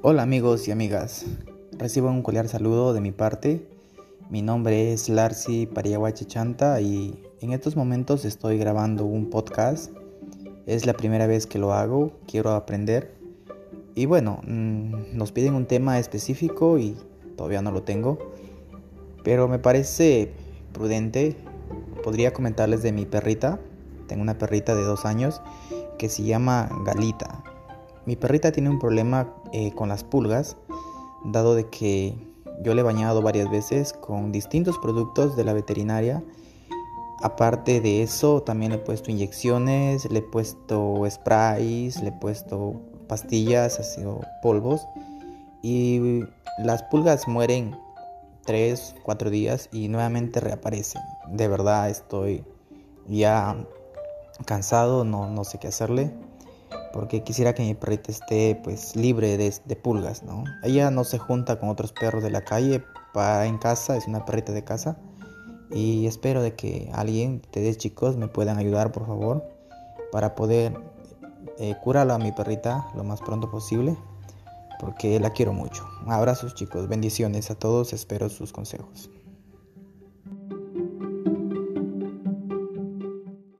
Hola amigos y amigas, recibo un cordial saludo de mi parte. Mi nombre es Larcy Pariaguache Chanta y en estos momentos estoy grabando un podcast. Es la primera vez que lo hago, quiero aprender. Y bueno, mm, nos piden un tema específico y todavía no lo tengo. Pero me parece prudente. Podría comentarles de mi perrita. Tengo una perrita de dos años que se llama Galita. Mi perrita tiene un problema eh, con las pulgas, dado de que yo le he bañado varias veces con distintos productos de la veterinaria. Aparte de eso, también le he puesto inyecciones, le he puesto sprays, le he puesto pastillas, así polvos. Y las pulgas mueren 3, 4 días y nuevamente reaparecen. De verdad estoy ya cansado, no, no sé qué hacerle porque quisiera que mi perrita esté pues libre de, pulgas, ¿no? Ella no se junta con otros perros de la calle para en casa, es una perrita de casa y espero de que alguien, ustedes chicos, me puedan ayudar por favor para poder eh, a mi perrita lo más pronto posible porque la quiero mucho. Abrazos chicos, bendiciones a todos, espero sus consejos.